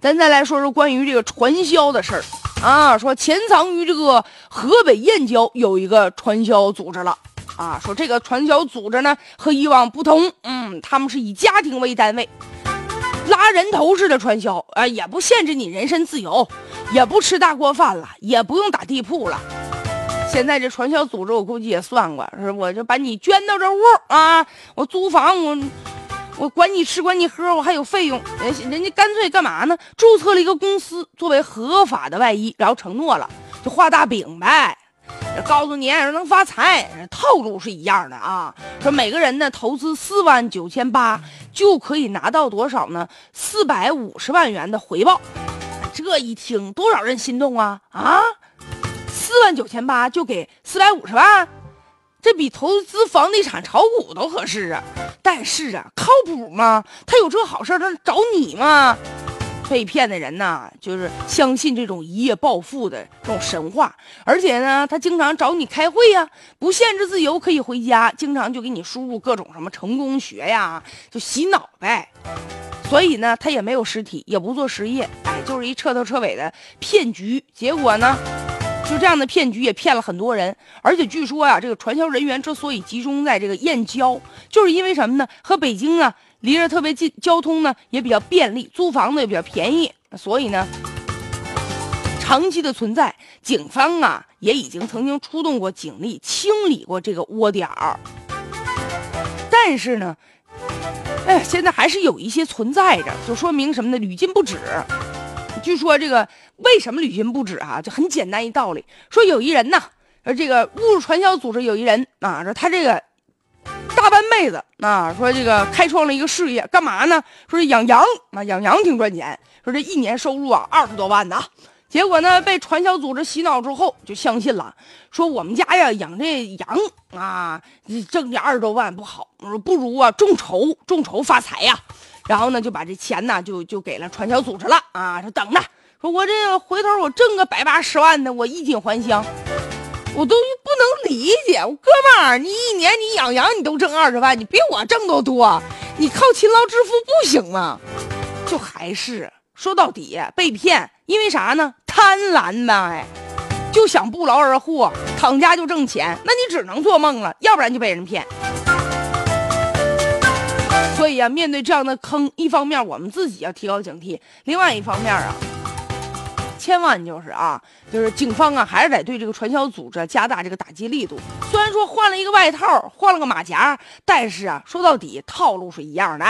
咱再来说说关于这个传销的事儿啊，说潜藏于这个河北燕郊有一个传销组织了啊，说这个传销组织呢和以往不同，嗯，他们是以家庭为单位，拉人头式的传销啊，也不限制你人身自由，也不吃大锅饭了，也不用打地铺了。现在这传销组织，我估计也算过，是我就把你捐到这屋啊，我租房我。我管你吃管你喝，我还有费用。人人家干脆干嘛呢？注册了一个公司作为合法的外衣，然后承诺了，就画大饼呗，告诉你能发财，套路是一样的啊。说每个人呢投资四万九千八就可以拿到多少呢？四百五十万元的回报。这一听，多少人心动啊啊！四万九千八就给四百五十万。这比投资房地产炒股都合适啊！但是啊，靠谱吗？他有这好事他找你吗？被骗的人呐，就是相信这种一夜暴富的这种神话，而且呢，他经常找你开会呀，不限制自由，可以回家，经常就给你输入各种什么成功学呀，就洗脑呗。所以呢，他也没有实体，也不做实业，哎，就是一彻头彻尾的骗局。结果呢？就这样的骗局也骗了很多人，而且据说呀，这个传销人员之所以集中在这个燕郊，就是因为什么呢？和北京啊离着特别近，交通呢也比较便利，租房子也比较便宜，所以呢，长期的存在，警方啊也已经曾经出动过警力清理过这个窝点儿，但是呢，哎，现在还是有一些存在着，就说明什么呢？屡禁不止。据说这个为什么屡禁不止啊？就很简单一道理，说有一人呢，说这个误入传销组织有一人啊，说他这个大半辈子啊，说这个开创了一个事业，干嘛呢？说是养羊啊，养羊挺赚钱，说这一年收入啊二十多万呢。结果呢，被传销组织洗脑之后就相信了，说我们家呀养这羊啊，挣这二十多万不好，不如啊众筹，众筹发财呀。然后呢，就把这钱呢，就就给了传销组织了啊！说等着，说我这回头我挣个百八十万的，我衣锦还乡。我都不能理解，我哥们儿，你一年你养羊你都挣二十万，你比我挣都多，你靠勤劳致富不行吗？就还是说到底被骗，因为啥呢？贪婪呗，就想不劳而获，躺家就挣钱，那你只能做梦了，要不然就被人骗。所以啊，面对这样的坑，一方面我们自己要提高警惕，另外一方面啊，千万就是啊，就是警方啊，还是得对这个传销组织加大这个打击力度。虽然说换了一个外套，换了个马甲，但是啊，说到底套路是一样的。